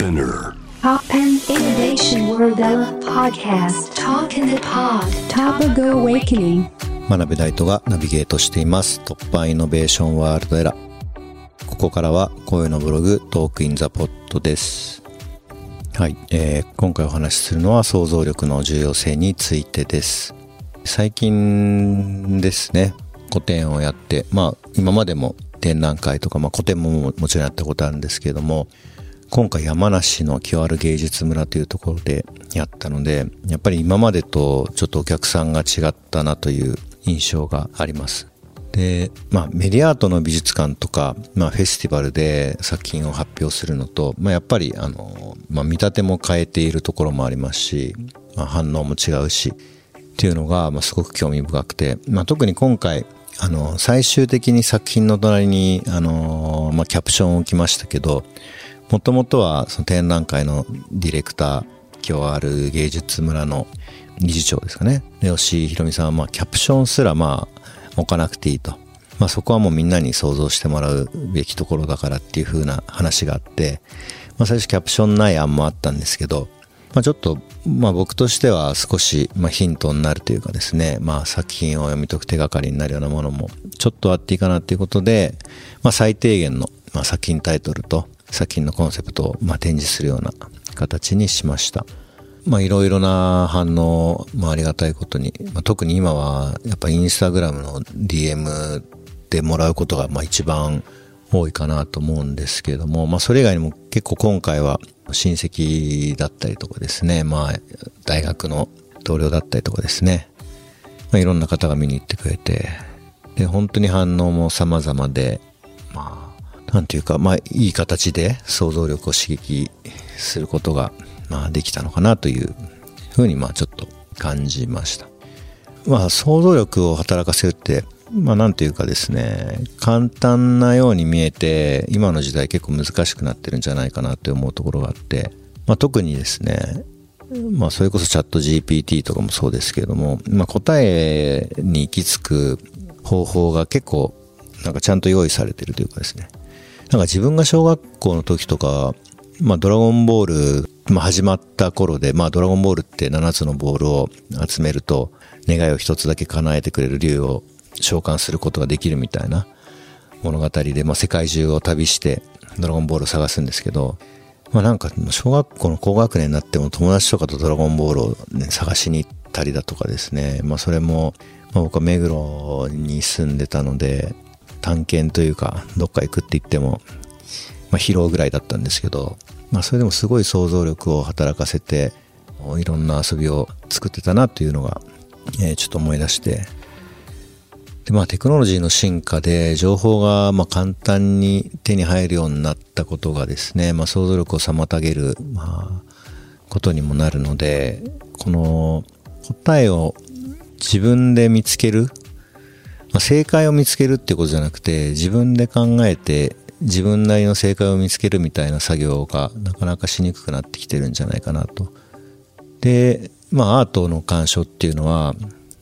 Spinner. Pop and Innovation World Podcast. Talk in the Pod. Topical Awakening. 真鍋大斗がナビゲートしています。突破イノベーションワールドエラここからは声のブログトークインザポットです。はい、えー、今回お話しするのは想像力の重要性についてです。最近ですね個展をやってまあ今までも展覧会とか、まあ、個展ももちろんやったことあるんですけれども今回山梨の清原芸術村というところでやったのでやっぱり今までとちょっとお客さんが違ったなという印象があります。で、まあ、メディアアートの美術館とか、まあ、フェスティバルで作品を発表するのと、まあ、やっぱりあの、まあ、見立ても変えているところもありますし、まあ、反応も違うしっていうのが、まあ、すごく興味深くて、まあ、特に今回あの、最終的に作品の隣に、あの、まあ、キャプションを置きましたけど、もともとはその展覧会のディレクター、今日ある芸術村の理事長ですかね。吉井ひろみさんは、まあ、キャプションすら、まあ、置かなくていいと。まあ、そこはもうみんなに想像してもらうべきところだからっていう風な話があって、まあ、最初キャプションない案もあったんですけど、まあ、ちょっと、まあ、僕としては少し、まあ、ヒントになるというかですね、まあ、作品を読み解く手がかりになるようなものもちょっとあっていいかなということで、まあ、最低限の、まあ、作品タイトルと作品のコンセプトを、まあ、展示するような形にしました。まあ、いろいろな反応、まあ、ありがたいことに、まあ、特に今はやっぱインスタグラムの DM でもらうことが、まあ、一番多いかなと思うんですけれども、まあ、それ以外にも結構今回は親戚だったりとかですね、まあ、大学の同僚だったりとかですね、まあ、いろんな方が見に行ってくれて、で、本当に反応も様々で、まあ、なんていうか、まあ、いい形で想像力を刺激することが、まあ、できたのかなというふうに、まあ、ちょっと感じました。まあ、想像力を働かせるって、まあなんていうかですね、簡単なように見えて、今の時代結構難しくなってるんじゃないかなって思うところがあって、まあ特にですね、まあそれこそチャット GPT とかもそうですけれども、まあ答えに行き着く方法が結構なんかちゃんと用意されてるというかですね。なんか自分が小学校の時とか、まあドラゴンボール、まあ始まった頃で、まあドラゴンボールって7つのボールを集めると、願いを一つだけ叶えてくれる竜を召喚することができるみたいな物語で、まあ、世界中を旅してドラゴンボールを探すんですけど、まあなんか小学校の高学年になっても友達とかとドラゴンボールを、ね、探しに行ったりだとかですね、まあそれも、まあ、僕は目黒に住んでたので探検というかどっか行くって言っても、まあ疲労ぐらいだったんですけど、まあそれでもすごい想像力を働かせていろんな遊びを作ってたなというのが、えー、ちょっと思い出してで、まあテクノロジーの進化で情報がまあ簡単に手に入るようになったことがですね、まあ想像力を妨げる、まあ、ことにもなるので、この答えを自分で見つける、まあ、正解を見つけるっていうことじゃなくて、自分で考えて自分なりの正解を見つけるみたいな作業がなかなかしにくくなってきてるんじゃないかなと。で、まあアートの鑑賞っていうのは、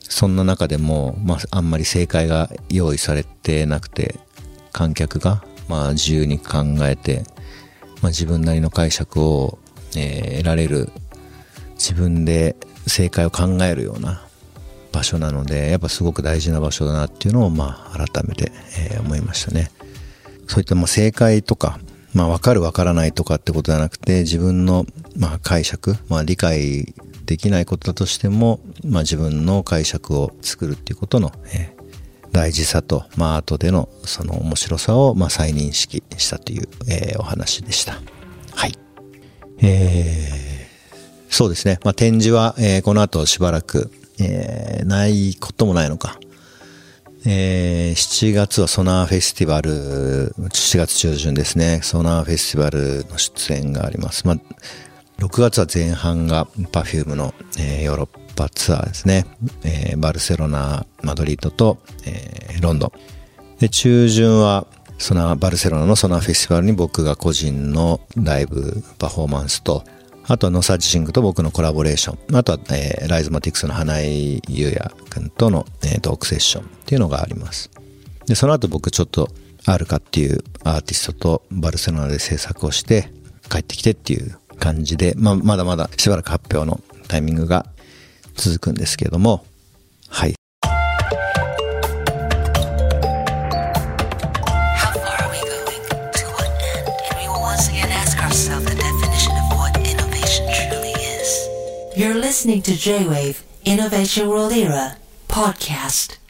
そんな中でも、まあ、あんまり正解が用意されてなくて、観客が、まあ、自由に考えて、まあ、自分なりの解釈を、えー、得られる、自分で正解を考えるような場所なので、やっぱすごく大事な場所だなっていうのを、まあ、改めて、えー、思いましたね。そういった、まあ、正解とか、まあ、わかるわからないとかってことじゃなくて、自分の、まあ、解釈、まあ、理解できないことだとしても、まあ、自分の解釈を作るっていうことの、えー、大事さと、まあ、後でのその面白さを、まあ、再認識したという、えー、お話でした。はい。えー、そうですね。まあ、展示は、えー、この後しばらく、えー、ないこともないのか。えー、7月はソナーフェスティバル、7月中旬ですね。ソナーフェスティバルの出演があります。まあ、6月は前半が Perfume の、えー、ヨーロッパツアーですね。えー、バルセロナ、マドリードと、えー、ロンドン。で、中旬は、そのバルセロナのソナーフェスティバルに僕が個人のライブパフォーマンスと、あとは Nosaj Thing と僕のコラボレーション。あとは、えー、ライゾマティクスの花井優也くんとの、えー、トークセッションっていうのがあります。で、その後僕ちょっとアルカっていうアーティストとバルセロナで制作をして、帰ってきてっていう感じで、まあ、まだまだしばらく発表のタイミングが続くんですけども、はい。You're listening to J-Wave Innovation World Era podcast.